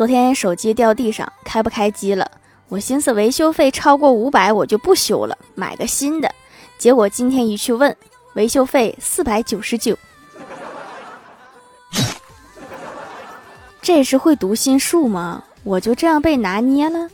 昨天手机掉地上开不开机了？我寻思维修费超过五百我就不修了买个新的。结果今天一去问维修费四百九十九。这是会读心术吗？我就这样被拿捏了？